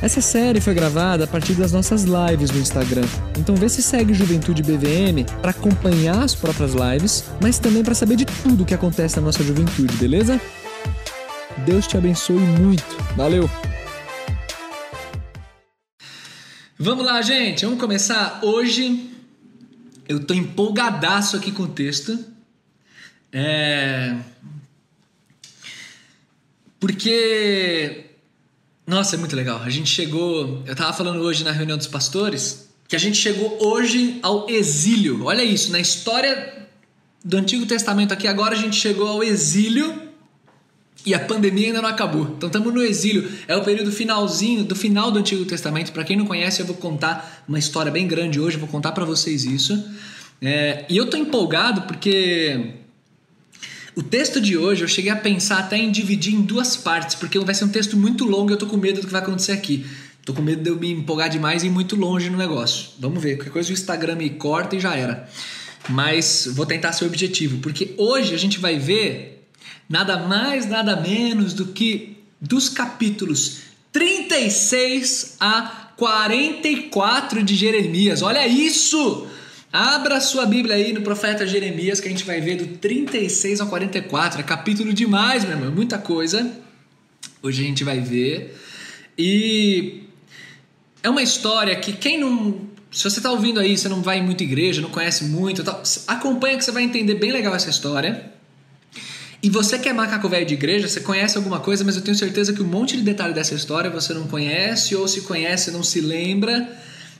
Essa série foi gravada a partir das nossas lives no Instagram. Então vê se segue Juventude BVM para acompanhar as próprias lives, mas também para saber de tudo que acontece na nossa juventude, beleza? Deus te abençoe muito. Valeu. Vamos lá, gente. Vamos começar hoje. Eu tô empolgadaço aqui com o texto. É... Porque nossa, é muito legal. A gente chegou. Eu tava falando hoje na reunião dos pastores que a gente chegou hoje ao exílio. Olha isso, na história do Antigo Testamento aqui, agora a gente chegou ao exílio e a pandemia ainda não acabou. Então estamos no exílio. É o período finalzinho do final do Antigo Testamento. Para quem não conhece, eu vou contar uma história bem grande hoje. Vou contar para vocês isso. É, e eu tô empolgado porque o texto de hoje eu cheguei a pensar até em dividir em duas partes, porque vai ser um texto muito longo e eu tô com medo do que vai acontecer aqui. Tô com medo de eu me empolgar demais e ir muito longe no negócio. Vamos ver, qualquer coisa o Instagram me corta e já era. Mas vou tentar ser objetivo, porque hoje a gente vai ver nada mais, nada menos do que dos capítulos 36 a 44 de Jeremias. Olha isso! Abra sua Bíblia aí no profeta Jeremias, que a gente vai ver do 36 ao 44. É capítulo demais, meu irmão, muita coisa. Hoje a gente vai ver. E é uma história que quem não. Se você está ouvindo aí, você não vai em muita igreja, não conhece muito, tal, acompanha que você vai entender bem legal essa história. E você que é macaco velho de igreja, você conhece alguma coisa, mas eu tenho certeza que um monte de detalhe dessa história você não conhece, ou se conhece, não se lembra.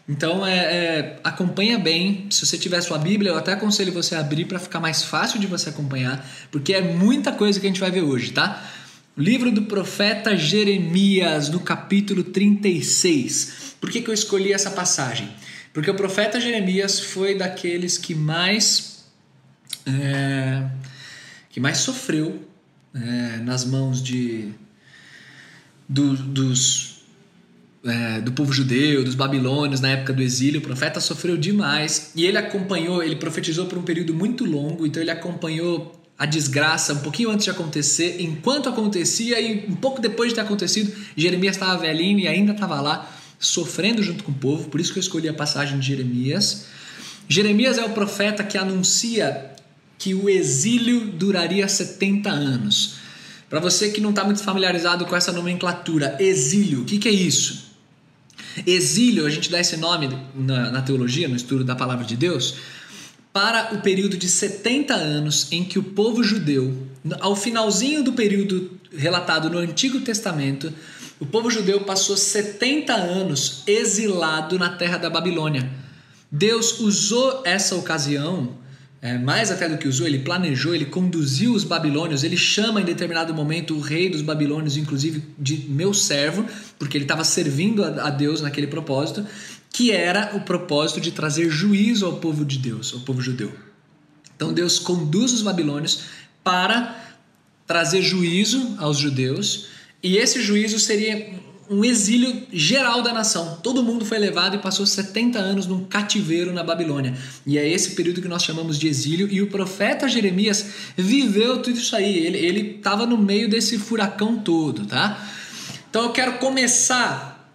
Então é, é, acompanha bem. Se você tiver sua Bíblia, eu até aconselho você a abrir para ficar mais fácil de você acompanhar, porque é muita coisa que a gente vai ver hoje, tá? Livro do profeta Jeremias, no capítulo 36. Por que, que eu escolhi essa passagem? Porque o profeta Jeremias foi daqueles que mais é, que mais sofreu é, nas mãos de do, dos é, do povo judeu, dos babilônios na época do exílio. O profeta sofreu demais e ele acompanhou, ele profetizou por um período muito longo, então ele acompanhou a desgraça um pouquinho antes de acontecer, enquanto acontecia e um pouco depois de ter acontecido, Jeremias estava velhinho e ainda estava lá sofrendo junto com o povo, por isso que eu escolhi a passagem de Jeremias. Jeremias é o profeta que anuncia que o exílio duraria 70 anos. Para você que não está muito familiarizado com essa nomenclatura, exílio, o que, que é isso? Exílio, a gente dá esse nome na, na teologia, no estudo da palavra de Deus, para o período de 70 anos em que o povo judeu, ao finalzinho do período relatado no Antigo Testamento, o povo judeu passou 70 anos exilado na terra da Babilônia. Deus usou essa ocasião é, mais até do que usou, ele planejou, ele conduziu os babilônios, ele chama em determinado momento o rei dos babilônios, inclusive de meu servo, porque ele estava servindo a, a Deus naquele propósito, que era o propósito de trazer juízo ao povo de Deus, ao povo judeu. Então Deus conduz os babilônios para trazer juízo aos judeus, e esse juízo seria um exílio geral da nação. Todo mundo foi levado e passou 70 anos num cativeiro na Babilônia. E é esse período que nós chamamos de exílio. E o profeta Jeremias viveu tudo isso aí. Ele estava no meio desse furacão todo, tá? Então eu quero começar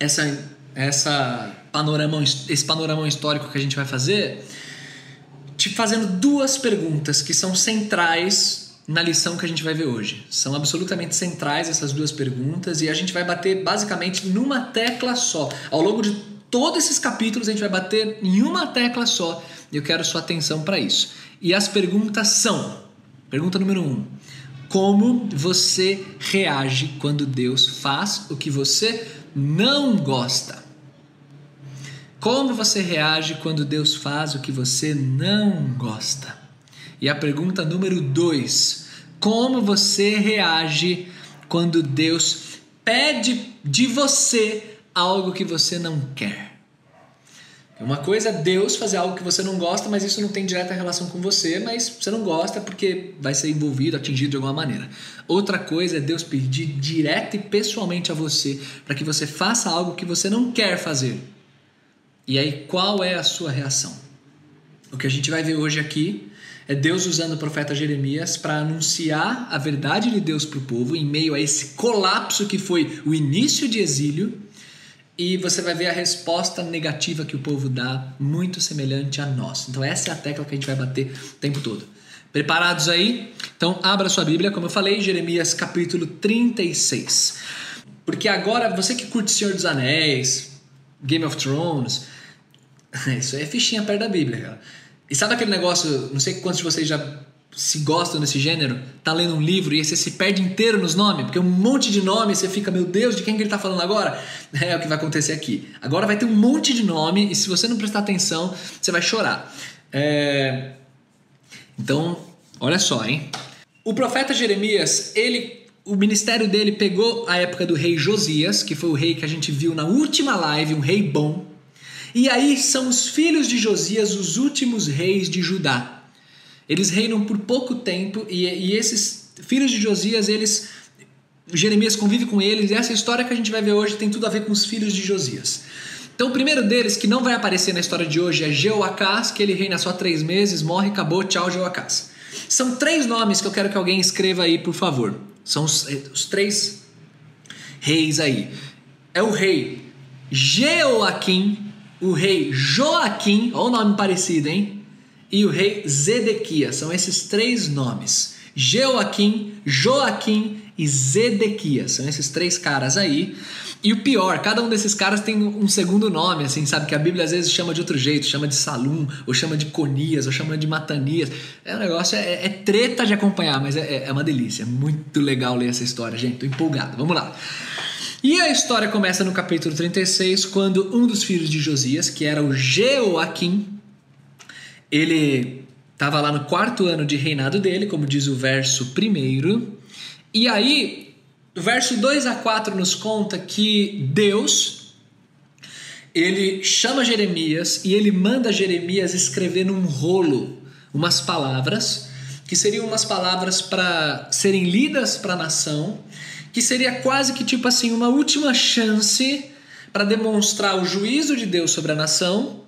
essa, essa panorama, esse panorama histórico que a gente vai fazer te fazendo duas perguntas que são centrais na lição que a gente vai ver hoje. São absolutamente centrais essas duas perguntas e a gente vai bater basicamente numa tecla só. Ao longo de todos esses capítulos a gente vai bater em uma tecla só e eu quero sua atenção para isso. E as perguntas são: pergunta número um, como você reage quando Deus faz o que você não gosta? Como você reage quando Deus faz o que você não gosta? E a pergunta número dois: como você reage quando Deus pede de você algo que você não quer? Uma coisa é Deus fazer algo que você não gosta, mas isso não tem direta relação com você, mas você não gosta porque vai ser envolvido, atingido de alguma maneira. Outra coisa é Deus pedir direto e pessoalmente a você para que você faça algo que você não quer fazer. E aí, qual é a sua reação? O que a gente vai ver hoje aqui é Deus usando o profeta Jeremias para anunciar a verdade de Deus para o povo em meio a esse colapso que foi o início de exílio e você vai ver a resposta negativa que o povo dá, muito semelhante a nós. Então, essa é a tecla que a gente vai bater o tempo todo. Preparados aí? Então, abra sua Bíblia, como eu falei, Jeremias capítulo 36. Porque agora, você que curte Senhor dos Anéis, Game of Thrones, isso aí é fichinha perto da Bíblia, cara. E sabe aquele negócio, não sei quantos de vocês já se gostam desse gênero, tá lendo um livro e você se perde inteiro nos nomes, porque um monte de nome você fica, meu Deus, de quem que ele tá falando agora? É o que vai acontecer aqui. Agora vai ter um monte de nome e se você não prestar atenção, você vai chorar. É... Então, olha só, hein? O profeta Jeremias, ele, o ministério dele pegou a época do rei Josias, que foi o rei que a gente viu na última live, um rei bom. E aí são os filhos de Josias os últimos reis de Judá. Eles reinam por pouco tempo e, e esses filhos de Josias, eles Jeremias convive com eles e essa história que a gente vai ver hoje tem tudo a ver com os filhos de Josias. Então, o primeiro deles, que não vai aparecer na história de hoje, é Jeoacás, que ele reina só três meses, morre, acabou, tchau, Jeoacás. São três nomes que eu quero que alguém escreva aí, por favor. São os, eh, os três reis aí. É o rei Jeoaquim, o rei Joaquim, olha o nome parecido, hein? e o rei Zedequias. São esses três nomes: Joaquim, Joaquim e Zedequias. São esses três caras aí. E o pior, cada um desses caras tem um segundo nome, assim, sabe? Que a Bíblia às vezes chama de outro jeito, chama de Salum, ou chama de Conias, ou chama de Matanias. É um negócio, é, é treta de acompanhar, mas é, é uma delícia. É muito legal ler essa história, gente. Tô empolgado. Vamos lá. E a história começa no capítulo 36, quando um dos filhos de Josias, que era o Jeoaquim, ele estava lá no quarto ano de reinado dele, como diz o verso primeiro. E aí, o verso 2 a 4 nos conta que Deus ele chama Jeremias e ele manda Jeremias escrever num rolo umas palavras que seriam umas palavras para serem lidas para a nação, que seria quase que tipo assim uma última chance para demonstrar o juízo de Deus sobre a nação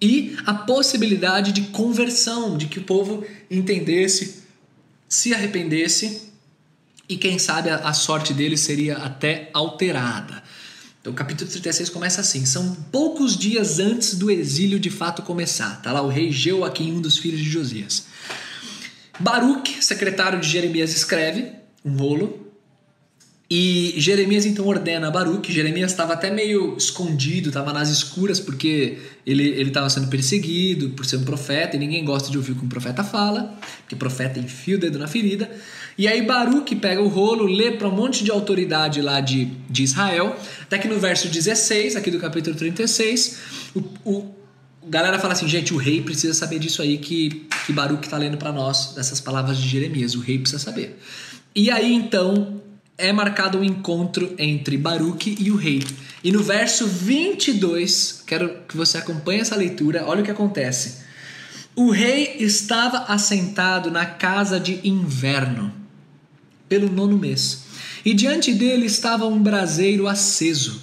e a possibilidade de conversão, de que o povo entendesse, se arrependesse e quem sabe a, sorte deles seria até alterada. Então o capítulo 36 começa assim: são poucos dias antes do exílio de fato começar. Tá lá o rei Joaquim, um dos filhos de Josias. Baruch, secretário de Jeremias, escreve um rolo e Jeremias então ordena a Baruch. Jeremias estava até meio escondido, estava nas escuras porque ele estava sendo perseguido por ser um profeta e ninguém gosta de ouvir o que um profeta fala, porque profeta enfia o dedo na ferida. E aí Baruch pega o rolo, lê para um monte de autoridade lá de, de Israel, até que no verso 16, aqui do capítulo 36, o, o a galera fala assim, gente, o rei precisa saber disso aí que, que Baruch está lendo para nós, dessas palavras de Jeremias, o rei precisa saber. E aí então é marcado um encontro entre Baruque e o rei. E no verso 22, quero que você acompanhe essa leitura, olha o que acontece. O rei estava assentado na casa de inverno, pelo nono mês, e diante dele estava um braseiro aceso.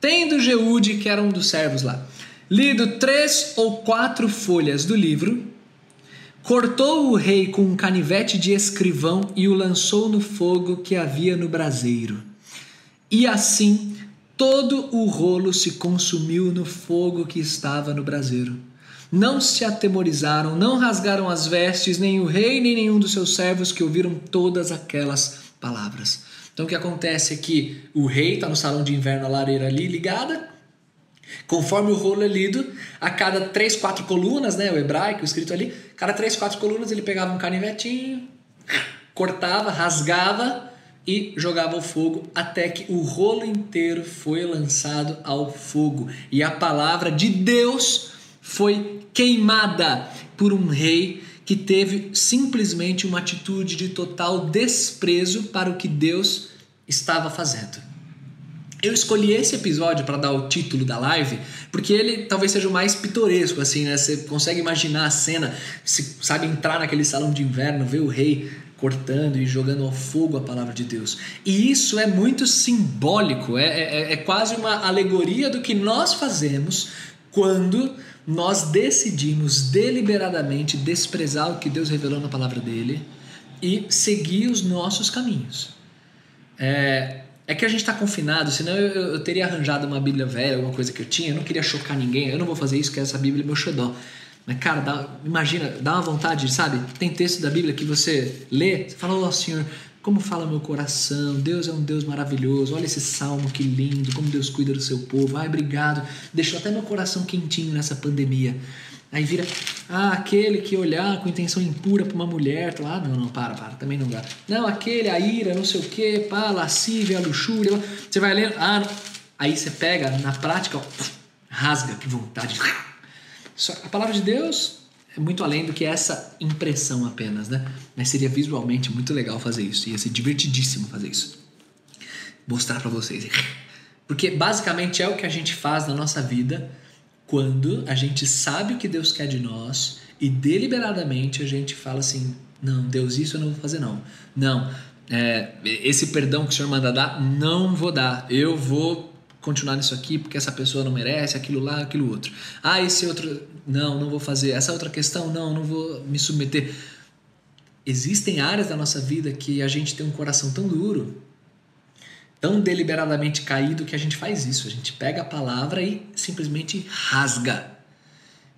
Tendo Jeude, que era um dos servos lá, lido três ou quatro folhas do livro, Cortou o rei com um canivete de escrivão e o lançou no fogo que havia no braseiro. E assim todo o rolo se consumiu no fogo que estava no braseiro. Não se atemorizaram, não rasgaram as vestes, nem o rei, nem nenhum dos seus servos que ouviram todas aquelas palavras. Então o que acontece é que o rei está no salão de inverno, a lareira ali ligada, Conforme o rolo é lido, a cada três, quatro colunas, né, o hebraico escrito ali, cada três, quatro colunas ele pegava um canivetinho, cortava, rasgava e jogava ao fogo até que o rolo inteiro foi lançado ao fogo e a palavra de Deus foi queimada por um rei que teve simplesmente uma atitude de total desprezo para o que Deus estava fazendo. Eu escolhi esse episódio para dar o título da live, porque ele talvez seja o mais pitoresco, assim, né? Você consegue imaginar a cena, se sabe entrar naquele salão de inverno, ver o rei cortando e jogando ao fogo a palavra de Deus. E isso é muito simbólico, é, é, é quase uma alegoria do que nós fazemos quando nós decidimos deliberadamente desprezar o que Deus revelou na palavra dele e seguir os nossos caminhos. É, é que a gente está confinado, senão eu, eu, teria arranjado uma Bíblia velha, alguma coisa que eu tinha, eu não queria chocar ninguém, eu não vou fazer isso, que essa Bíblia é meu xodó. Mas, cara, dá, imagina, dá uma vontade, sabe? Tem texto da Bíblia que você lê, você fala, ó oh, Senhor, como fala meu coração, Deus é um Deus maravilhoso, olha esse salmo que lindo, como Deus cuida do seu povo, ai, obrigado, deixou até meu coração quentinho nessa pandemia. Aí vira, ah, aquele que olhar com intenção impura para uma mulher, tá lá, ah, não, não, para, para, também não dá. Não, aquele, a ira, não sei o que, pá, lascívia, luxúria, você vai lendo, ah, aí você pega, na prática, ó, rasga, que vontade. A palavra de Deus é muito além do que essa impressão apenas, né? Mas seria visualmente muito legal fazer isso, ia ser divertidíssimo fazer isso. Mostrar para vocês. Porque basicamente é o que a gente faz na nossa vida quando a gente sabe o que Deus quer de nós e deliberadamente a gente fala assim: não, Deus, isso eu não vou fazer, não. Não, é, esse perdão que o Senhor manda dar, não vou dar. Eu vou continuar nisso aqui porque essa pessoa não merece, aquilo lá, aquilo outro. Ah, esse outro, não, não vou fazer. Essa outra questão, não, não vou me submeter. Existem áreas da nossa vida que a gente tem um coração tão duro tão deliberadamente caído que a gente faz isso. A gente pega a palavra e simplesmente rasga.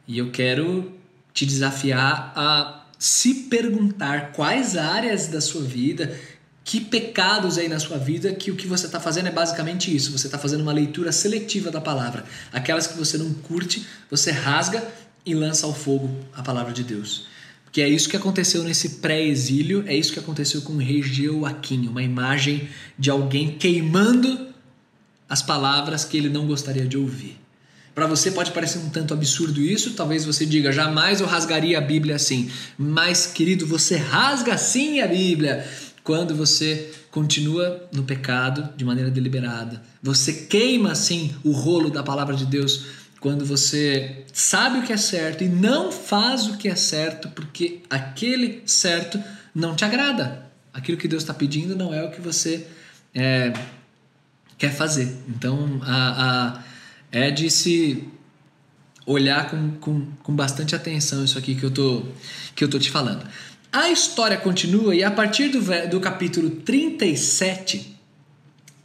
E eu quero te desafiar a se perguntar quais áreas da sua vida, que pecados aí na sua vida que o que você está fazendo é basicamente isso. Você está fazendo uma leitura seletiva da palavra. Aquelas que você não curte, você rasga e lança ao fogo a palavra de Deus. Que é isso que aconteceu nesse pré-exílio, é isso que aconteceu com o rei Joaquim, uma imagem de alguém queimando as palavras que ele não gostaria de ouvir. Para você pode parecer um tanto absurdo isso, talvez você diga, jamais eu rasgaria a Bíblia assim. Mas, querido, você rasga sim a Bíblia quando você continua no pecado de maneira deliberada. Você queima sim o rolo da palavra de Deus quando você sabe o que é certo e não faz o que é certo porque aquele certo não te agrada. Aquilo que Deus está pedindo não é o que você é, quer fazer. Então, a, a, é de se olhar com, com, com bastante atenção isso aqui que eu tô, que eu tô te falando. A história continua e a partir do, do capítulo 37,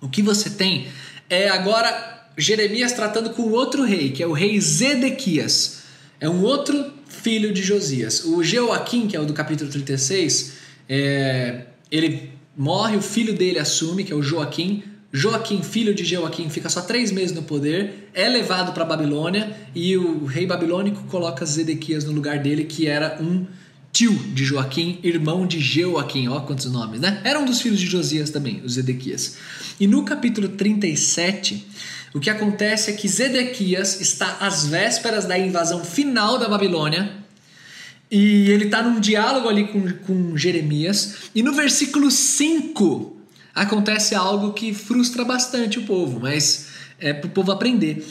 o que você tem é agora Jeremias tratando com outro rei, que é o rei Zedequias. É um outro filho de Josias. O Joaquim, que é o do capítulo 36, é, ele morre, o filho dele assume, que é o Joaquim. Joaquim, filho de Joaquim, fica só três meses no poder, é levado para Babilônia e o rei babilônico coloca Zedequias no lugar dele, que era um tio de Joaquim, irmão de Joaquim, ó quantos nomes, né? Era um dos filhos de Josias também, o Zedequias. E no capítulo 37, o que acontece é que Zedequias está às vésperas da invasão final da Babilônia e ele está num diálogo ali com, com Jeremias. E no versículo 5 acontece algo que frustra bastante o povo, mas é para o povo aprender.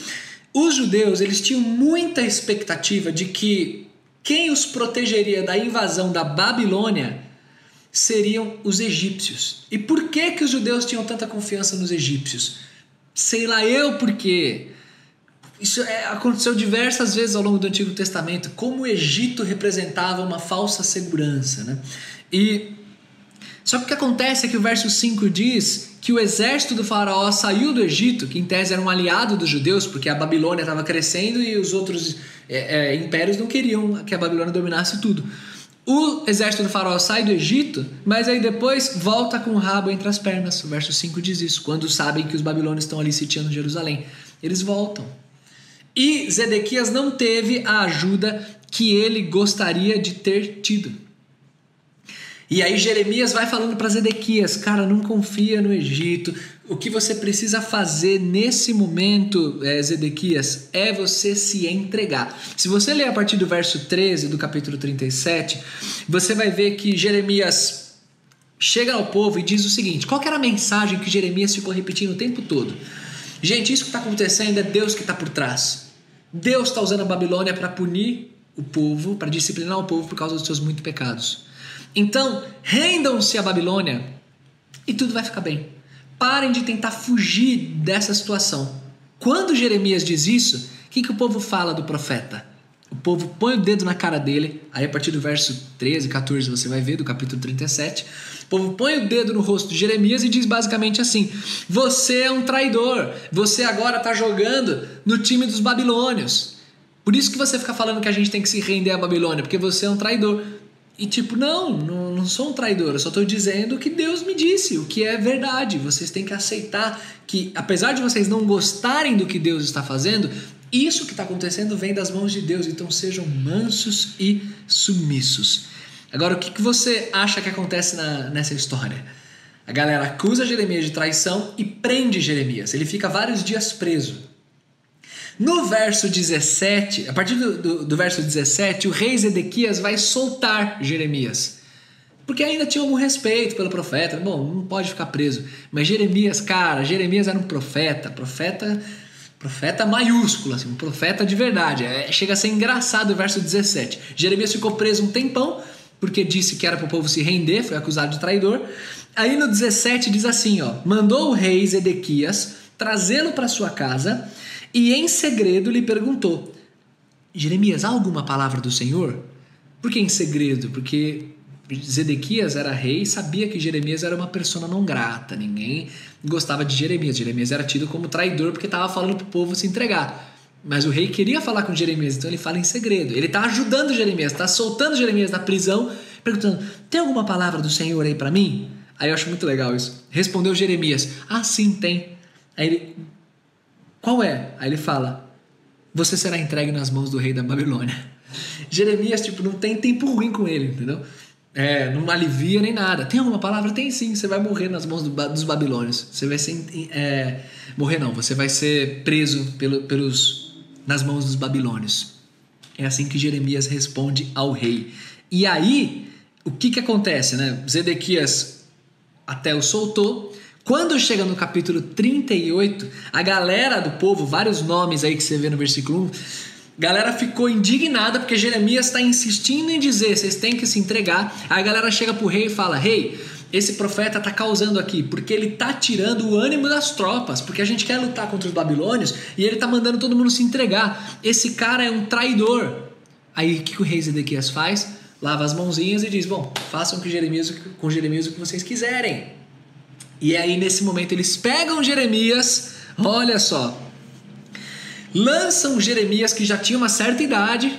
Os judeus eles tinham muita expectativa de que quem os protegeria da invasão da Babilônia seriam os egípcios. E por que, que os judeus tinham tanta confiança nos egípcios? Sei lá eu porque isso é, aconteceu diversas vezes ao longo do Antigo Testamento, como o Egito representava uma falsa segurança. Né? E só que o que acontece é que o verso 5 diz que o exército do faraó saiu do Egito, que em tese era um aliado dos judeus, porque a Babilônia estava crescendo e os outros é, é, impérios não queriam que a Babilônia dominasse tudo. O exército do faraó sai do Egito, mas aí depois volta com o rabo entre as pernas. O verso 5 diz isso. Quando sabem que os babilônios estão ali sitiando Jerusalém, eles voltam. E Zedequias não teve a ajuda que ele gostaria de ter tido. E aí Jeremias vai falando para Zedequias, cara, não confia no Egito, o que você precisa fazer nesse momento, é, Zedequias, é você se entregar. Se você ler a partir do verso 13 do capítulo 37, você vai ver que Jeremias chega ao povo e diz o seguinte: qual era a mensagem que Jeremias ficou repetindo o tempo todo? Gente, isso que está acontecendo é Deus que está por trás. Deus está usando a Babilônia para punir o povo, para disciplinar o povo por causa dos seus muitos pecados. Então, rendam-se à Babilônia e tudo vai ficar bem. Parem de tentar fugir dessa situação. Quando Jeremias diz isso, o que, que o povo fala do profeta? O povo põe o dedo na cara dele, aí a partir do verso 13, 14 você vai ver, do capítulo 37. O povo põe o dedo no rosto de Jeremias e diz basicamente assim: Você é um traidor, você agora está jogando no time dos babilônios. Por isso que você fica falando que a gente tem que se render à Babilônia, porque você é um traidor. E tipo, não, não, não sou um traidor, eu só estou dizendo o que Deus me disse, o que é verdade. Vocês têm que aceitar que, apesar de vocês não gostarem do que Deus está fazendo, isso que está acontecendo vem das mãos de Deus, então sejam mansos e submissos. Agora, o que, que você acha que acontece na, nessa história? A galera acusa Jeremias de traição e prende Jeremias. Ele fica vários dias preso. No verso 17, a partir do, do, do verso 17, o rei Zedequias vai soltar Jeremias. Porque ainda tinha algum respeito pelo profeta. Bom, não pode ficar preso. Mas Jeremias, cara, Jeremias era um profeta. Profeta Profeta maiúsculo, assim, um profeta de verdade. É, chega a ser engraçado o verso 17. Jeremias ficou preso um tempão, porque disse que era para o povo se render, foi acusado de traidor. Aí no 17 diz assim: ó, mandou o rei Zedequias trazê-lo para sua casa e em segredo lhe perguntou: Jeremias, há alguma palavra do Senhor? Por que em segredo? Porque Zedequias era rei e sabia que Jeremias era uma pessoa não grata, ninguém gostava de Jeremias. Jeremias era tido como traidor porque estava falando para o povo se entregar. Mas o rei queria falar com Jeremias, então ele fala em segredo. Ele está ajudando Jeremias, está soltando Jeremias da prisão, perguntando: tem alguma palavra do Senhor aí para mim? Aí eu acho muito legal isso. Respondeu Jeremias: Ah, sim, tem. Aí ele: Qual é? Aí ele fala: Você será entregue nas mãos do rei da Babilônia. Jeremias, tipo, não tem tempo ruim com ele, entendeu? É, não alivia nem nada. Tem alguma palavra? Tem sim. Você vai morrer nas mãos do, dos babilônios. Você vai ser. É, morrer não, você vai ser preso pelo, pelos, nas mãos dos babilônios. É assim que Jeremias responde ao rei. E aí, o que, que acontece? Né? Zedequias até o soltou. Quando chega no capítulo 38, a galera do povo, vários nomes aí que você vê no versículo 1 galera ficou indignada porque Jeremias está insistindo em dizer: vocês têm que se entregar. Aí a galera chega pro rei e fala: Rei, esse profeta está causando aqui, porque ele está tirando o ânimo das tropas, porque a gente quer lutar contra os babilônios e ele está mandando todo mundo se entregar. Esse cara é um traidor. Aí o que, o rei Zedequias faz? Lava as mãozinhas e diz: Bom, façam com Jeremias, com Jeremias o que vocês quiserem. E aí nesse momento eles pegam Jeremias, olha só, lançam Jeremias, que já tinha uma certa idade,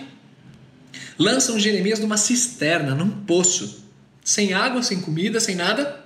lançam Jeremias numa cisterna, num poço, sem água, sem comida, sem nada.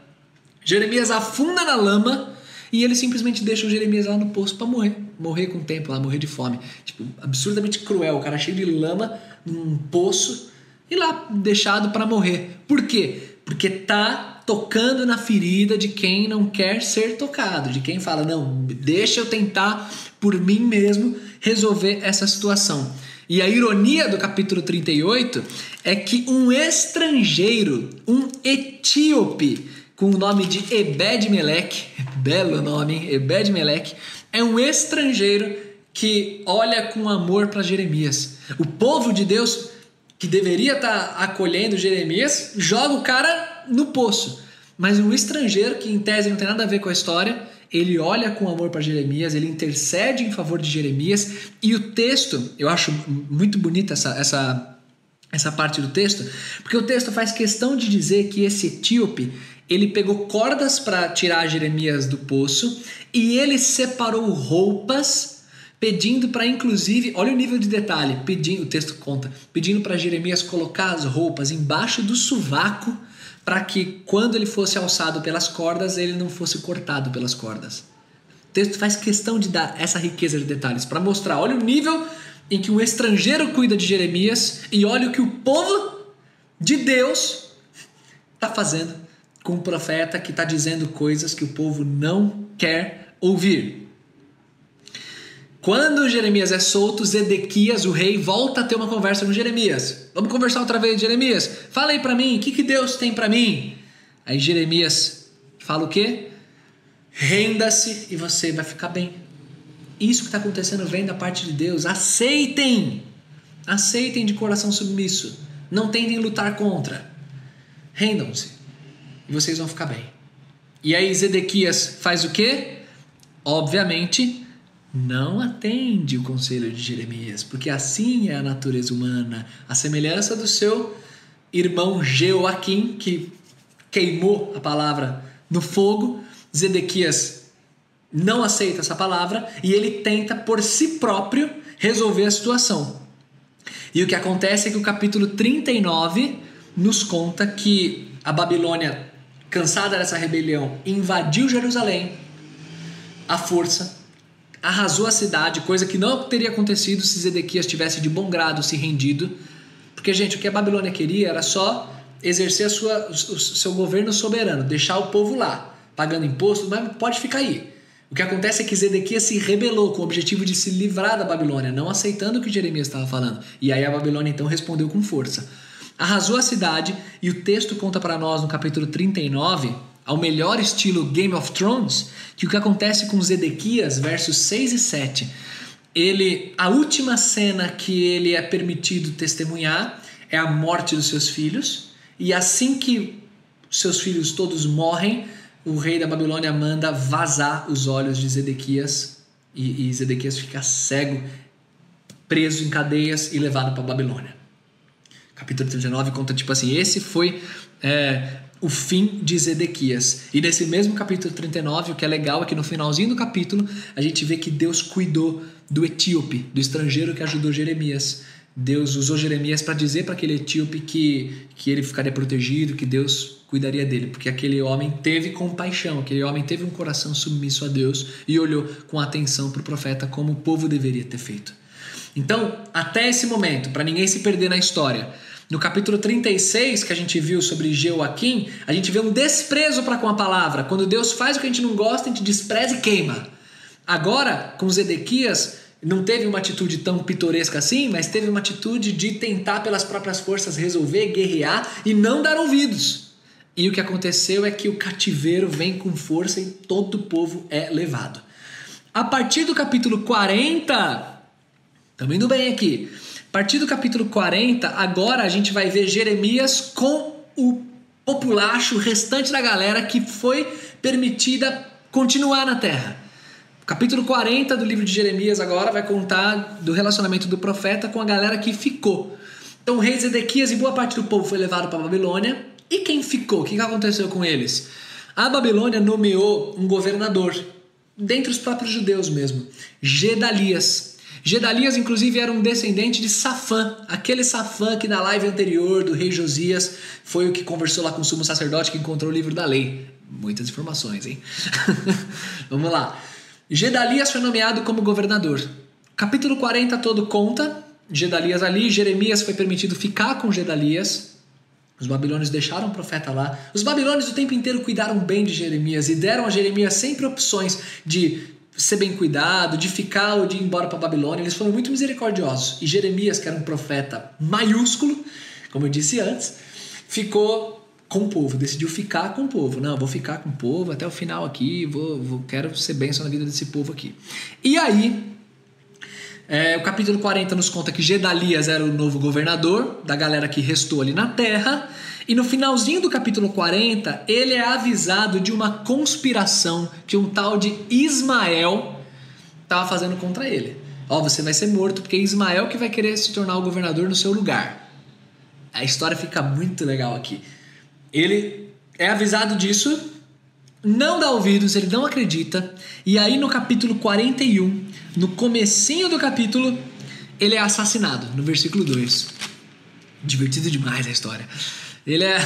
Jeremias afunda na lama e eles simplesmente deixam Jeremias lá no poço para morrer, morrer com o tempo, lá morrer de fome. Tipo, absurdamente cruel, o cara cheio de lama num poço e lá deixado para morrer. Por quê? Porque tá tocando na ferida de quem não quer ser tocado, de quem fala, não, deixa eu tentar por mim mesmo resolver essa situação. E a ironia do capítulo 38 é que um estrangeiro, um etíope, com o nome de Ebed-Melech, belo nome, Ebed-Melech, é um estrangeiro que olha com amor para Jeremias. O povo de Deus que deveria estar tá acolhendo Jeremias joga o cara no poço. Mas um estrangeiro, que em tese não tem nada a ver com a história, ele olha com amor para Jeremias, ele intercede em favor de Jeremias, e o texto, eu acho muito bonita essa, essa, essa parte do texto, porque o texto faz questão de dizer que esse etíope ele pegou cordas para tirar Jeremias do poço e ele separou roupas pedindo para inclusive, olha o nível de detalhe, pedindo, o texto conta, pedindo para Jeremias colocar as roupas embaixo do sovaco para que quando ele fosse alçado pelas cordas, ele não fosse cortado pelas cordas. O texto faz questão de dar essa riqueza de detalhes para mostrar, olha o nível em que um estrangeiro cuida de Jeremias e olha o que o povo de Deus está fazendo com o profeta que está dizendo coisas que o povo não quer ouvir. Quando Jeremias é solto, Zedequias, o rei, volta a ter uma conversa com Jeremias. Vamos conversar outra vez, Jeremias. Fala aí para mim, o que, que Deus tem para mim? Aí Jeremias fala o quê? Renda-se e você vai ficar bem. isso que está acontecendo vem da parte de Deus. Aceitem! Aceitem de coração submisso. Não tentem lutar contra. Rendam-se. E vocês vão ficar bem. E aí Zedequias faz o quê? Obviamente, não atende o conselho de Jeremias, porque assim é a natureza humana, a semelhança do seu irmão Jeoaquim, que queimou a palavra no fogo. Zedequias não aceita essa palavra e ele tenta por si próprio resolver a situação. E o que acontece é que o capítulo 39 nos conta que a Babilônia, cansada dessa rebelião, invadiu Jerusalém à força arrasou a cidade, coisa que não teria acontecido se Zedequias tivesse de bom grado se rendido. Porque, gente, o que a Babilônia queria era só exercer a sua, o seu governo soberano, deixar o povo lá, pagando imposto, mas pode ficar aí. O que acontece é que Zedequias se rebelou com o objetivo de se livrar da Babilônia, não aceitando o que Jeremias estava falando. E aí a Babilônia então respondeu com força. Arrasou a cidade, e o texto conta para nós no capítulo 39 ao melhor estilo Game of Thrones, que o que acontece com Zedequias, versos 6 e 7, ele, a última cena que ele é permitido testemunhar é a morte dos seus filhos, e assim que seus filhos todos morrem, o rei da Babilônia manda vazar os olhos de Zedequias, e, e Zedequias fica cego, preso em cadeias e levado para Babilônia. Capítulo 39 conta tipo assim: esse foi é, o fim de Zedequias. E nesse mesmo capítulo 39, o que é legal é que no finalzinho do capítulo a gente vê que Deus cuidou do etíope, do estrangeiro que ajudou Jeremias. Deus usou Jeremias para dizer para aquele etíope que, que ele ficaria protegido, que Deus cuidaria dele, porque aquele homem teve compaixão, aquele homem teve um coração submisso a Deus e olhou com atenção para o profeta como o povo deveria ter feito. Então, até esse momento, para ninguém se perder na história, no capítulo 36, que a gente viu sobre Joaquim, a gente vê um desprezo para com a palavra. Quando Deus faz o que a gente não gosta, a gente despreza e queima. Agora, com Zedequias, não teve uma atitude tão pitoresca assim, mas teve uma atitude de tentar pelas próprias forças resolver, guerrear e não dar ouvidos. E o que aconteceu é que o cativeiro vem com força e todo o povo é levado. A partir do capítulo 40, estamos indo bem aqui. A partir do capítulo 40, agora a gente vai ver Jeremias com o populacho, o restante da galera que foi permitida continuar na terra. Capítulo 40 do livro de Jeremias agora vai contar do relacionamento do profeta com a galera que ficou. Então o rei Zedequias e boa parte do povo foi levado para a Babilônia. E quem ficou? O que aconteceu com eles? A Babilônia nomeou um governador, dentre os próprios judeus mesmo, Gedalias. Gedalias, inclusive, era um descendente de Safã, aquele Safã que na live anterior do rei Josias foi o que conversou lá com o sumo sacerdote que encontrou o livro da lei. Muitas informações, hein? Vamos lá. Gedalias foi nomeado como governador. Capítulo 40 todo conta Gedalias ali, Jeremias foi permitido ficar com Gedalias. Os babilônios deixaram o profeta lá. Os babilônios o tempo inteiro cuidaram bem de Jeremias e deram a Jeremias sempre opções de ser bem cuidado, de ficar ou de ir embora para Babilônia. Eles foram muito misericordiosos. E Jeremias, que era um profeta maiúsculo, como eu disse antes, ficou com o povo, decidiu ficar com o povo. Não, vou ficar com o povo até o final aqui, vou, vou quero ser bênção na vida desse povo aqui. E aí, é, o capítulo 40 nos conta que Gedalias era o novo governador da galera que restou ali na terra. E no finalzinho do capítulo 40, ele é avisado de uma conspiração que um tal de Ismael estava fazendo contra ele. Ó, você vai ser morto porque é Ismael que vai querer se tornar o governador no seu lugar. A história fica muito legal aqui. Ele é avisado disso, não dá ouvidos, ele não acredita. E aí no capítulo 41, no comecinho do capítulo, ele é assassinado, no versículo 2. Divertido demais a história. Ele é,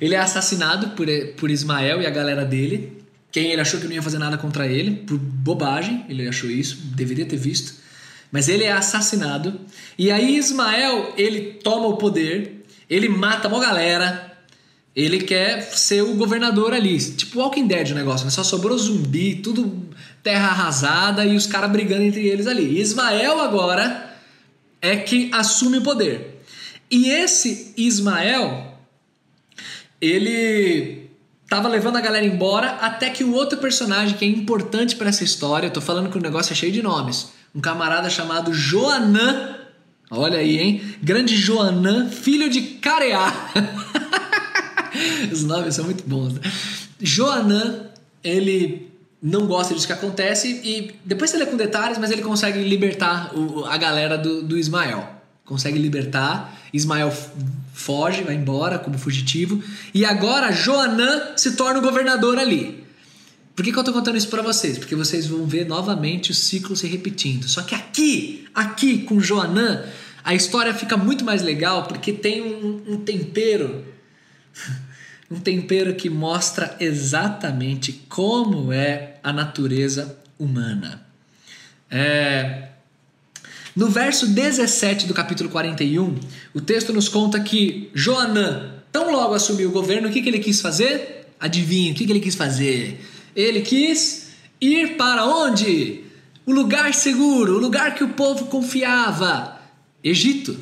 ele é assassinado por, por Ismael e a galera dele. Quem ele achou que não ia fazer nada contra ele, por bobagem, ele achou isso, deveria ter visto. Mas ele é assassinado. E aí Ismael, ele toma o poder, ele mata uma galera, ele quer ser o governador ali. Tipo Walking Dead o negócio, né? Só sobrou zumbi, tudo terra arrasada e os caras brigando entre eles ali. Ismael agora é que assume o poder. E esse Ismael, ele tava levando a galera embora até que o outro personagem que é importante para essa história, eu tô falando que o negócio é cheio de nomes, um camarada chamado Joanã, olha aí, hein? Grande Joanã, filho de Careá. Os nomes são muito bons. Né? Joanã, ele não gosta disso que acontece e depois você lê com detalhes, mas ele consegue libertar o, a galera do, do Ismael. Consegue libertar, Ismael foge, vai embora como fugitivo e agora Joanã se torna o governador ali. Por que, que eu estou contando isso para vocês? Porque vocês vão ver novamente o ciclo se repetindo. Só que aqui, aqui com Joanã, a história fica muito mais legal porque tem um, um tempero um tempero que mostra exatamente como é a natureza humana. É... No verso 17 do capítulo 41, o texto nos conta que Joanã, tão logo assumiu o governo, o que, que ele quis fazer? Adivinha, o que, que ele quis fazer? Ele quis ir para onde? O lugar seguro, o lugar que o povo confiava. Egito.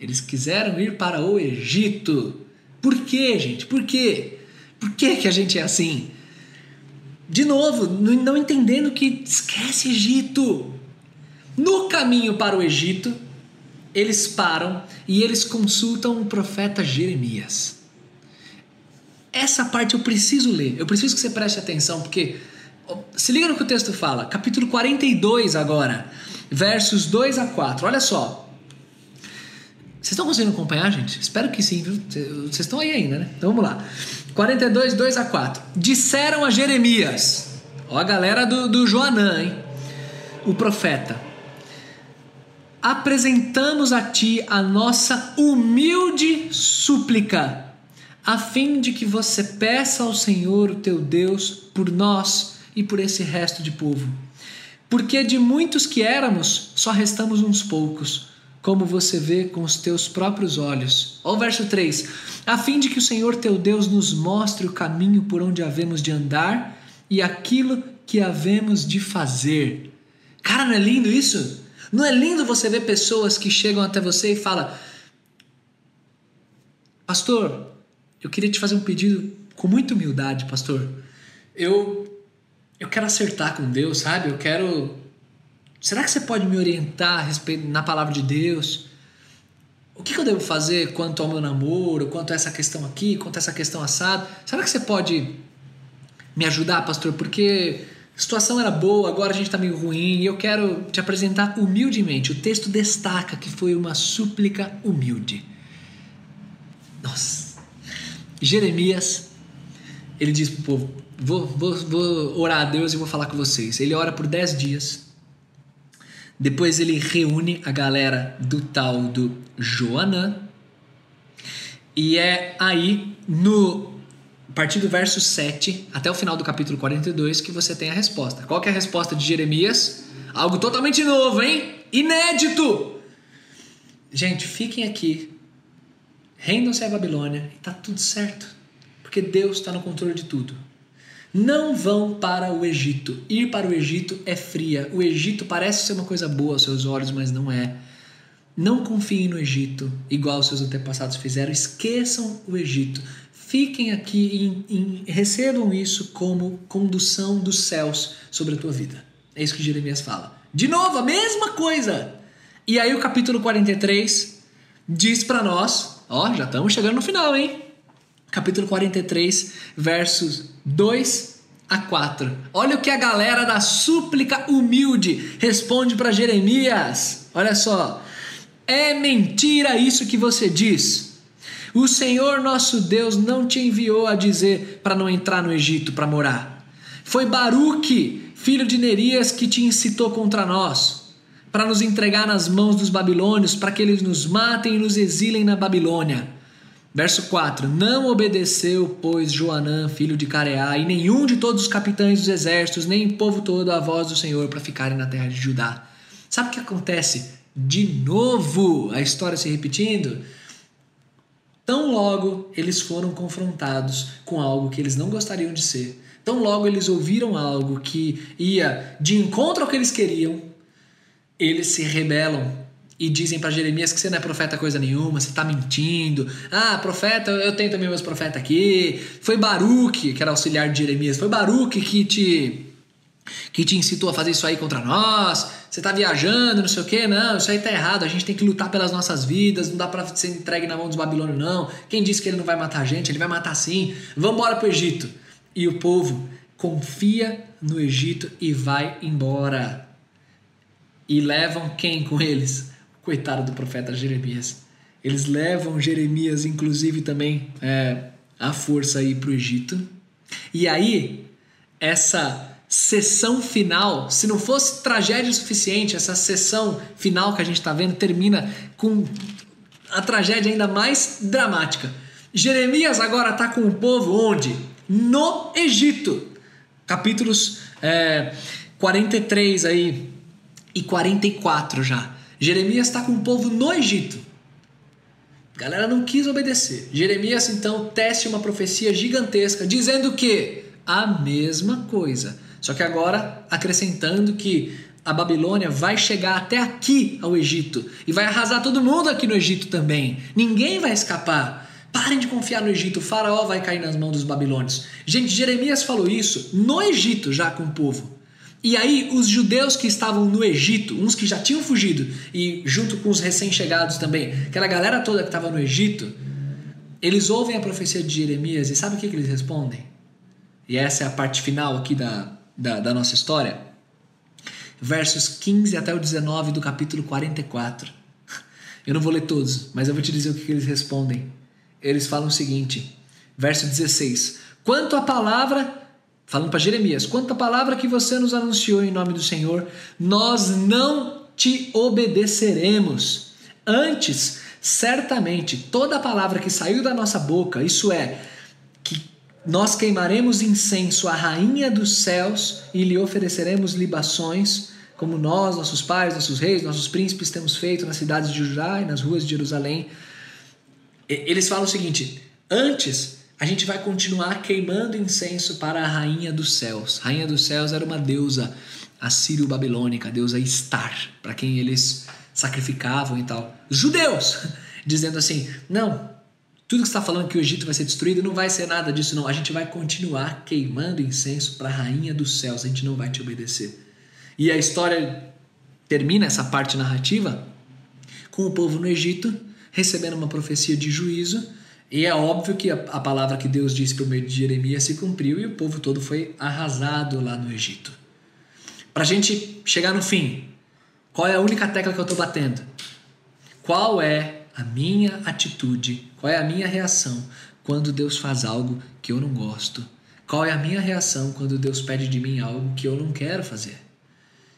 Eles quiseram ir para o Egito. Por quê, gente? Por quê? Por que, que a gente é assim? De novo, não entendendo que esquece Egito. No caminho para o Egito, eles param e eles consultam o profeta Jeremias. Essa parte eu preciso ler, eu preciso que você preste atenção, porque se liga no que o texto fala, capítulo 42 agora, versos 2 a 4. Olha só. Vocês estão conseguindo acompanhar, gente? Espero que sim, viu? Vocês estão aí ainda, né? Então vamos lá. 42, 2 a 4. Disseram a Jeremias, ó a galera do, do Joanã, hein? O profeta. Apresentamos a ti a nossa humilde súplica, a fim de que você peça ao Senhor, o teu Deus, por nós e por esse resto de povo. Porque de muitos que éramos, só restamos uns poucos como você vê com os teus próprios olhos. O verso 3: a fim de que o Senhor teu Deus nos mostre o caminho por onde havemos de andar e aquilo que havemos de fazer. Cara, não é lindo isso? Não é lindo você ver pessoas que chegam até você e falam: Pastor, eu queria te fazer um pedido com muita humildade, pastor. Eu eu quero acertar com Deus, sabe? Eu quero Será que você pode me orientar na palavra de Deus? O que eu devo fazer quanto ao meu namoro, quanto a essa questão aqui, quanto a essa questão assada? Será que você pode me ajudar, pastor? Porque a situação era boa, agora a gente está meio ruim e eu quero te apresentar humildemente. O texto destaca que foi uma súplica humilde. Nossa. Jeremias, ele diz para o povo: vou, vou, vou orar a Deus e vou falar com vocês. Ele ora por dez dias depois ele reúne a galera do tal do Joanã. E é aí, no a partir do verso 7 até o final do capítulo 42, que você tem a resposta. Qual é a resposta de Jeremias? Algo totalmente novo, hein? Inédito! Gente, fiquem aqui. Rendam-se à Babilônia e tá tudo certo. Porque Deus está no controle de tudo não vão para o Egito. Ir para o Egito é fria. O Egito parece ser uma coisa boa aos seus olhos, mas não é. Não confiem no Egito, igual seus antepassados fizeram. Esqueçam o Egito. Fiquem aqui e, e recebam isso como condução dos céus sobre a tua vida. É isso que Jeremias fala. De novo, a mesma coisa. E aí o capítulo 43 diz para nós, ó, já estamos chegando no final, hein? capítulo 43, versos 2 a 4. Olha o que a galera da súplica humilde responde para Jeremias. Olha só. É mentira isso que você diz. O Senhor nosso Deus não te enviou a dizer para não entrar no Egito para morar. Foi Baruque, filho de Nerias, que te incitou contra nós, para nos entregar nas mãos dos babilônios, para que eles nos matem e nos exilem na Babilônia. Verso 4: Não obedeceu, pois, Joanã, filho de Careá, e nenhum de todos os capitães dos exércitos, nem o povo todo, a voz do Senhor para ficarem na terra de Judá. Sabe o que acontece? De novo, a história se repetindo. Tão logo eles foram confrontados com algo que eles não gostariam de ser, tão logo eles ouviram algo que ia de encontro ao que eles queriam, eles se rebelam e dizem para Jeremias que você não é profeta coisa nenhuma, você está mentindo. Ah, profeta, eu tenho também meus profetas aqui. Foi Baruque, que era auxiliar de Jeremias, foi Baruque que te que te incitou a fazer isso aí contra nós. Você está viajando, não sei o que, não, isso aí tá errado. A gente tem que lutar pelas nossas vidas, não dá para ser entregue na mão dos babilônios não. Quem disse que ele não vai matar a gente? Ele vai matar sim. Vamos embora pro Egito. E o povo confia no Egito e vai embora. E levam quem com eles? Coitado do profeta Jeremias. Eles levam Jeremias, inclusive, também é, à força aí para o Egito. E aí, essa sessão final, se não fosse tragédia suficiente, essa sessão final que a gente está vendo termina com a tragédia ainda mais dramática. Jeremias agora está com o povo onde? No Egito. Capítulos é, 43 aí e 44 já. Jeremias está com o povo no Egito. A galera não quis obedecer. Jeremias então teste uma profecia gigantesca dizendo que a mesma coisa. Só que agora acrescentando que a Babilônia vai chegar até aqui ao Egito e vai arrasar todo mundo aqui no Egito também. Ninguém vai escapar. Parem de confiar no Egito, o faraó vai cair nas mãos dos babilônios. Gente, Jeremias falou isso no Egito já com o povo. E aí, os judeus que estavam no Egito, uns que já tinham fugido, e junto com os recém-chegados também, aquela galera toda que estava no Egito, eles ouvem a profecia de Jeremias e sabe o que, que eles respondem? E essa é a parte final aqui da, da, da nossa história. Versos 15 até o 19 do capítulo 44. Eu não vou ler todos, mas eu vou te dizer o que, que eles respondem. Eles falam o seguinte, verso 16: Quanto à palavra falando para Jeremias: quanta palavra que você nos anunciou em nome do Senhor, nós não te obedeceremos. Antes, certamente, toda palavra que saiu da nossa boca, isso é, nós queimaremos incenso à rainha dos céus e lhe ofereceremos libações, como nós, nossos pais, nossos reis, nossos príncipes temos feito nas cidades de Judá e nas ruas de Jerusalém. Eles falam o seguinte: antes a gente vai continuar queimando incenso para a rainha dos céus. Rainha dos céus era uma deusa assírio-babilônica, a deusa Star, para quem eles sacrificavam e tal. Judeus! Dizendo assim: não, tudo que está falando que o Egito vai ser destruído não vai ser nada disso, não. A gente vai continuar queimando incenso para a rainha dos céus, a gente não vai te obedecer. E a história termina essa parte narrativa com o povo no Egito recebendo uma profecia de juízo e é óbvio que a, a palavra que Deus disse por meio de Jeremias se cumpriu e o povo todo foi arrasado lá no Egito. Para a gente chegar no fim, qual é a única tecla que eu estou batendo? Qual é a minha atitude? Qual é a minha reação quando Deus faz algo que eu não gosto? Qual é a minha reação quando Deus pede de mim algo que eu não quero fazer?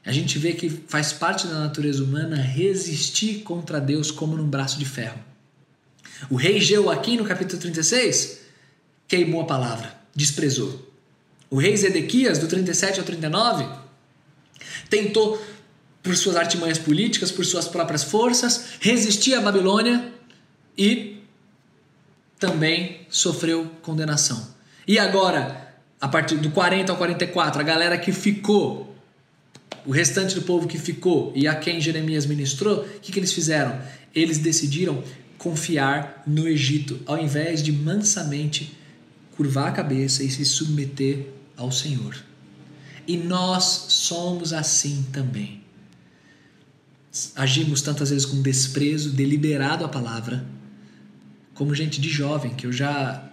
A gente vê que faz parte da natureza humana resistir contra Deus como num braço de ferro. O rei Jeoaquim, no capítulo 36, queimou a palavra, desprezou. O rei Zedequias, do 37 ao 39, tentou, por suas artimanhas políticas, por suas próprias forças, resistir à Babilônia e também sofreu condenação. E agora, a partir do 40 ao 44, a galera que ficou, o restante do povo que ficou e a quem Jeremias ministrou, o que, que eles fizeram? Eles decidiram confiar no Egito, ao invés de mansamente curvar a cabeça e se submeter ao Senhor. E nós somos assim também. Agimos tantas vezes com desprezo, deliberado à palavra, como gente de jovem, que eu já.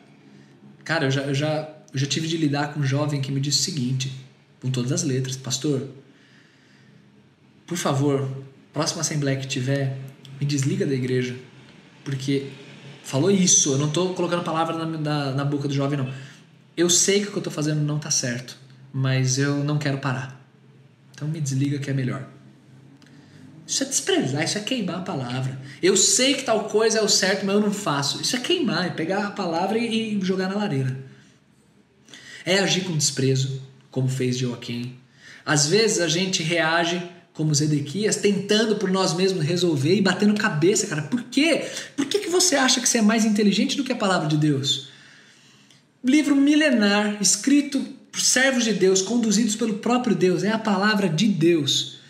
Cara, eu já, eu já, eu já tive de lidar com um jovem que me disse o seguinte, com todas as letras: Pastor, por favor, próxima assembleia que tiver, me desliga da igreja porque falou isso, eu não estou colocando palavra na, na, na, boca do jovem, não. Eu sei que o que eu estou fazendo não está certo, mas eu não quero parar. Então me desliga que é melhor. Isso é desprezar, isso é queimar a palavra. Eu sei que tal coisa é o certo, mas eu não faço. Isso é queimar, é pegar a palavra e, jogar na lareira. É agir com desprezo, como fez Joaquim. Às vezes a gente reage como Zedequias, tentando por nós mesmos resolver e batendo cabeça, cara. Por quê? Por que, que você acha que você é mais inteligente do que a palavra de Deus? Livro milenar, escrito por servos de Deus, conduzidos pelo próprio Deus, é a palavra de Deus.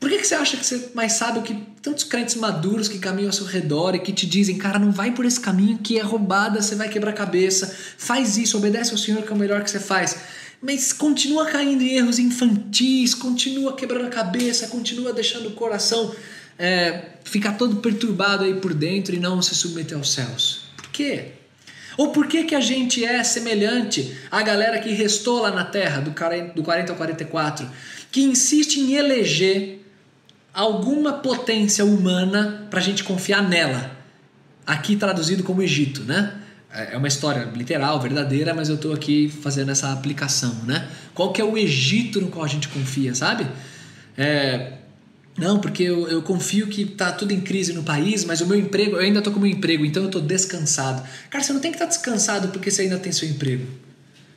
Por que, que você acha que você mais sabe o que tantos crentes maduros que caminham ao seu redor e que te dizem, cara, não vai por esse caminho que é roubada, você vai quebrar a cabeça, faz isso, obedece ao Senhor que é o melhor que você faz. Mas continua caindo em erros infantis, continua quebrando a cabeça, continua deixando o coração é, ficar todo perturbado aí por dentro e não se submeter aos céus. Por quê? Ou por que, que a gente é semelhante à galera que restou lá na terra, do 40 ao 44, que insiste em eleger alguma potência humana para a gente confiar nela. Aqui traduzido como Egito, né? É uma história literal, verdadeira, mas eu estou aqui fazendo essa aplicação, né? Qual que é o Egito no qual a gente confia, sabe? É, não, porque eu, eu, confio que tá tudo em crise no país, mas o meu emprego, eu ainda tô com o meu emprego, então eu tô descansado. Cara, você não tem que estar tá descansado porque você ainda tem seu emprego.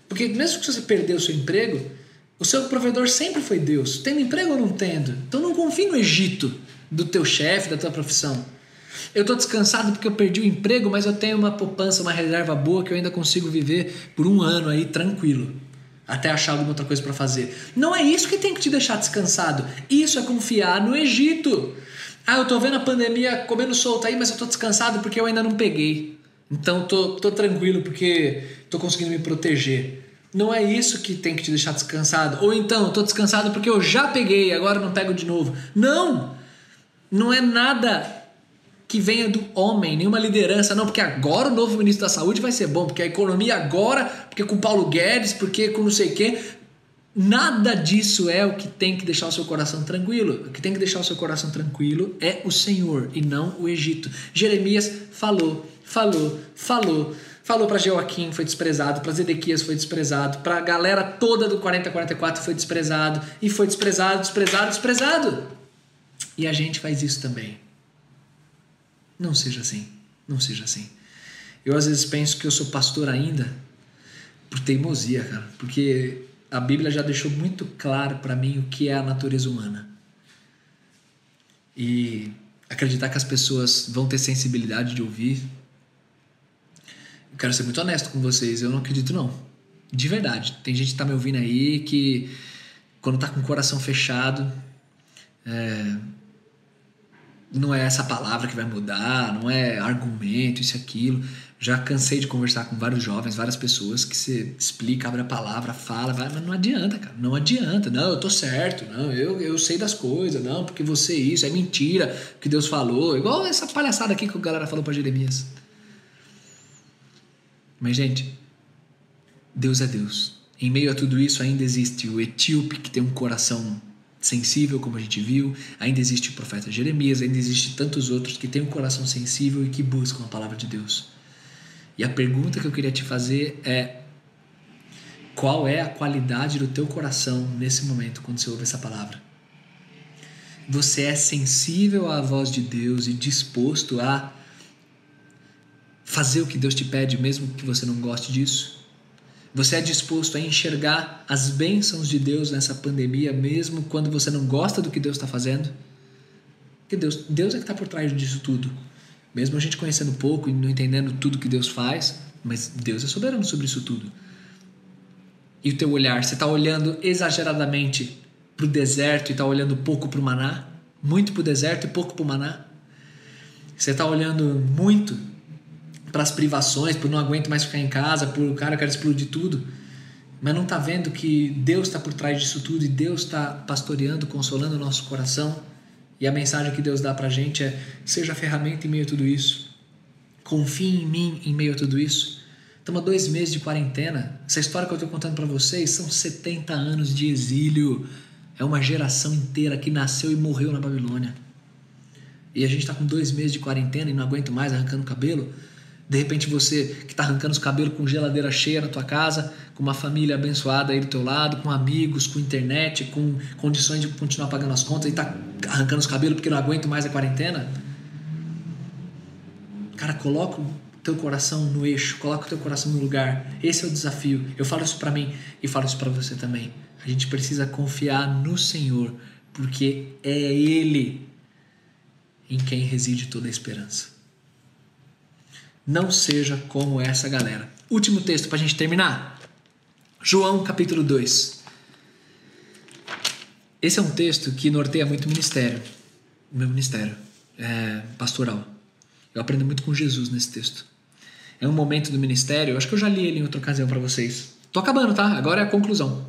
Porque mesmo que você perdeu o seu emprego, o seu provedor sempre foi Deus, tendo emprego ou não tendo. Então não confie no Egito do teu chefe, da tua profissão. Eu estou descansado porque eu perdi o emprego, mas eu tenho uma poupança, uma reserva boa que eu ainda consigo viver por um ano aí tranquilo. Até achar alguma outra coisa para fazer. Não é isso que tem que te deixar descansado. Isso é confiar no Egito. Ah, eu estou vendo a pandemia comendo solto aí, mas eu estou descansado porque eu ainda não peguei. Então tô, tô tranquilo porque estou conseguindo me proteger. Não é isso que tem que te deixar descansado. Ou então, estou descansado porque eu já peguei, agora não pego de novo. Não! Não é nada que venha do homem, nenhuma liderança, não, porque agora o novo ministro da Saúde vai ser bom, porque a economia agora, porque com Paulo Guedes, porque com não sei o quê. Nada disso é o que tem que deixar o seu coração tranquilo. O que tem que deixar o seu coração tranquilo é o Senhor e não o Egito. Jeremias falou, falou, falou Falou para Joaquim, foi desprezado, para Zedequias foi desprezado, para a galera toda do 4044 foi desprezado, e foi desprezado, desprezado, desprezado. E a gente faz isso também. Não seja assim, não seja assim. Eu às vezes penso que eu sou pastor ainda por teimosia, cara, porque a Bíblia já deixou muito claro para mim o que é a natureza humana. E acreditar que as pessoas vão ter sensibilidade de ouvir quero ser muito honesto com vocês, eu não acredito não. De verdade. Tem gente que tá me ouvindo aí que quando tá com o coração fechado, é, não é essa palavra que vai mudar, não é argumento, isso e aquilo. Já cansei de conversar com vários jovens, várias pessoas que você explica, abre a palavra, fala, vai, mas não adianta, cara. Não adianta. Não, eu tô certo. Não, eu, eu sei das coisas. Não, porque você isso, é mentira que Deus falou. Igual essa palhaçada aqui que a galera falou para Jeremias. Mas, gente, Deus é Deus. Em meio a tudo isso, ainda existe o etíope que tem um coração sensível, como a gente viu, ainda existe o profeta Jeremias, ainda existe tantos outros que têm um coração sensível e que buscam a palavra de Deus. E a pergunta que eu queria te fazer é: qual é a qualidade do teu coração nesse momento quando você ouve essa palavra? Você é sensível à voz de Deus e disposto a fazer o que Deus te pede, mesmo que você não goste disso? Você é disposto a enxergar as bênçãos de Deus nessa pandemia, mesmo quando você não gosta do que Deus está fazendo? Porque Deus, Deus é que está por trás disso tudo. Mesmo a gente conhecendo pouco e não entendendo tudo que Deus faz, mas Deus é soberano sobre isso tudo. E o teu olhar, você está olhando exageradamente para o deserto e está olhando pouco para o maná? Muito para o deserto e pouco para o maná? Você está olhando muito para as privações, por não aguento mais ficar em casa, por o cara quer explodir tudo, mas não está vendo que Deus está por trás disso tudo e Deus está pastoreando, consolando o nosso coração. E a mensagem que Deus dá para a gente é: seja ferramenta em meio a tudo isso. Confie em mim em meio a tudo isso. Estamos há dois meses de quarentena. Essa história que eu estou contando para vocês são 70 anos de exílio. É uma geração inteira que nasceu e morreu na Babilônia. E a gente está com dois meses de quarentena e não aguento mais arrancando cabelo. De repente você que está arrancando os cabelos com geladeira cheia na tua casa, com uma família abençoada aí do teu lado, com amigos, com internet, com condições de continuar pagando as contas e está arrancando os cabelos porque não aguento mais a quarentena. Cara, coloca o teu coração no eixo, coloca o teu coração no lugar. Esse é o desafio. Eu falo isso para mim e falo isso para você também. A gente precisa confiar no Senhor, porque é Ele em quem reside toda a esperança. Não seja como essa galera. Último texto para a gente terminar. João capítulo 2. esse é um texto que norteia muito o ministério, o meu ministério é, pastoral. Eu aprendo muito com Jesus nesse texto. É um momento do ministério, eu acho que eu já li ele em outra ocasião para vocês. Tô acabando, tá? Agora é a conclusão.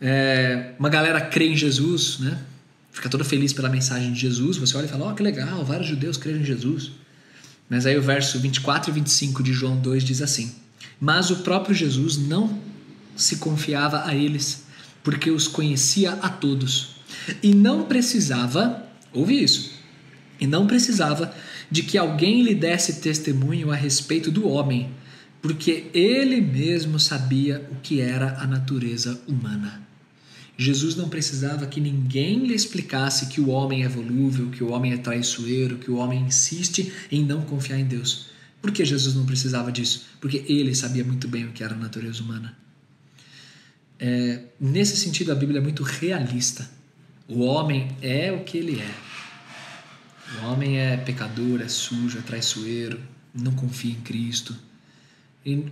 É, uma galera crê em Jesus, né? Fica toda feliz pela mensagem de Jesus. Você olha e fala: Ó, oh, que legal, vários judeus creem em Jesus. Mas aí o verso 24 e 25 de João 2 diz assim: Mas o próprio Jesus não se confiava a eles, porque os conhecia a todos, e não precisava, ouve isso, e não precisava de que alguém lhe desse testemunho a respeito do homem, porque ele mesmo sabia o que era a natureza humana. Jesus não precisava que ninguém lhe explicasse que o homem é volúvel, que o homem é traiçoeiro, que o homem insiste em não confiar em Deus. Por que Jesus não precisava disso? Porque ele sabia muito bem o que era a natureza humana. É, nesse sentido, a Bíblia é muito realista. O homem é o que ele é. O homem é pecador, é sujo, é traiçoeiro, não confia em Cristo. E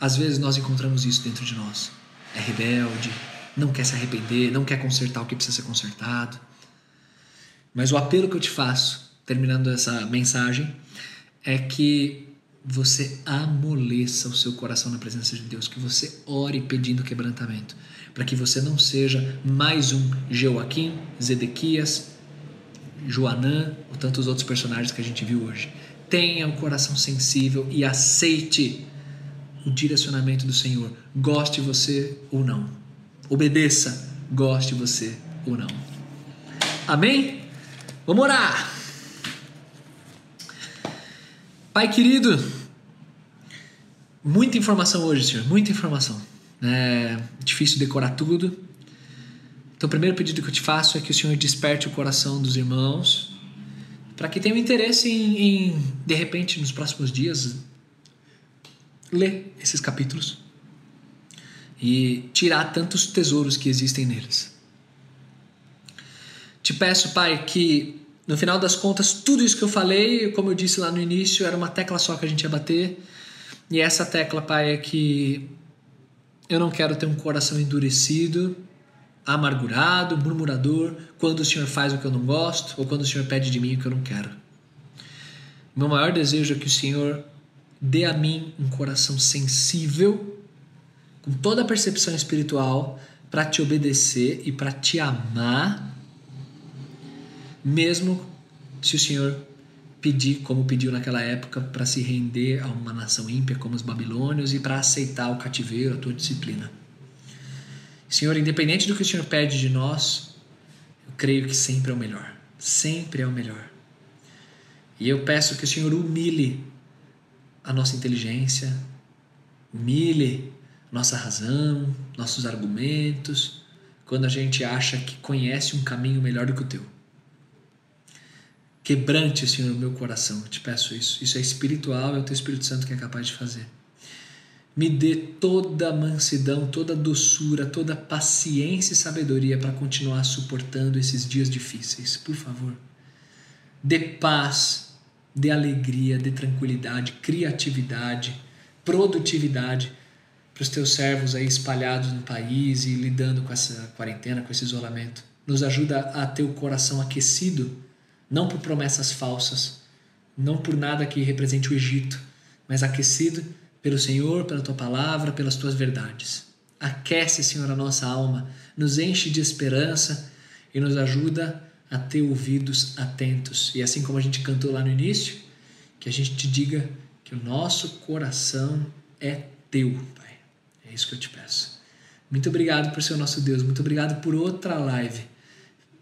às vezes nós encontramos isso dentro de nós. É rebelde, não quer se arrepender, não quer consertar o que precisa ser consertado. Mas o apelo que eu te faço, terminando essa mensagem, é que você amoleça o seu coração na presença de Deus, que você ore pedindo quebrantamento, para que você não seja mais um Joaquim, Zedequias, Joanã ou tantos outros personagens que a gente viu hoje. Tenha um coração sensível e aceite o direcionamento do Senhor, goste você ou não. Obedeça, goste você ou não. Amém? Vamos orar. Pai querido, muita informação hoje, Senhor, muita informação. É difícil decorar tudo. Então, o primeiro pedido que eu te faço é que o Senhor desperte o coração dos irmãos para que tenham interesse em, em, de repente, nos próximos dias, ler esses capítulos e tirar tantos tesouros que existem neles. Te peço, Pai, que no final das contas, tudo isso que eu falei, como eu disse lá no início, era uma tecla só que a gente ia bater. E essa tecla, pai, é que eu não quero ter um coração endurecido, amargurado, murmurador, quando o Senhor faz o que eu não gosto ou quando o Senhor pede de mim o que eu não quero. Meu maior desejo é que o Senhor dê a mim um coração sensível, com toda a percepção espiritual, para te obedecer e para te amar mesmo se o Senhor pedir, como pediu naquela época, para se render a uma nação ímpia como os babilônios e para aceitar o cativeiro, a tua disciplina. Senhor, independente do que o Senhor pede de nós, eu creio que sempre é o melhor. Sempre é o melhor. E eu peço que o Senhor humilhe a nossa inteligência, humilhe nossa razão, nossos argumentos, quando a gente acha que conhece um caminho melhor do que o teu. Quebrante, Senhor, o meu coração. Eu te peço isso. Isso é espiritual, é o teu Espírito Santo que é capaz de fazer. Me dê toda a mansidão, toda a doçura, toda a paciência e sabedoria para continuar suportando esses dias difíceis. Por favor. Dê paz, dê alegria, dê tranquilidade, criatividade, produtividade para os teus servos aí espalhados no país e lidando com essa quarentena, com esse isolamento. Nos ajuda a ter o coração aquecido não por promessas falsas, não por nada que represente o Egito, mas aquecido pelo Senhor, pela tua palavra, pelas tuas verdades. Aquece, Senhor, a nossa alma, nos enche de esperança e nos ajuda a ter ouvidos atentos. E assim como a gente cantou lá no início, que a gente te diga que o nosso coração é teu, Pai. É isso que eu te peço. Muito obrigado por ser o nosso Deus, muito obrigado por outra live.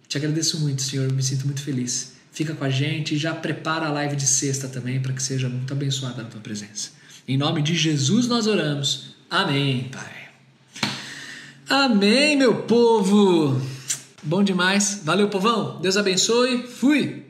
Te agradeço muito, Senhor, me sinto muito feliz fica com a gente e já prepara a live de sexta também para que seja muito abençoada na tua presença. Em nome de Jesus nós oramos. Amém, Pai. Amém, meu povo. Bom demais. Valeu, povão. Deus abençoe. Fui.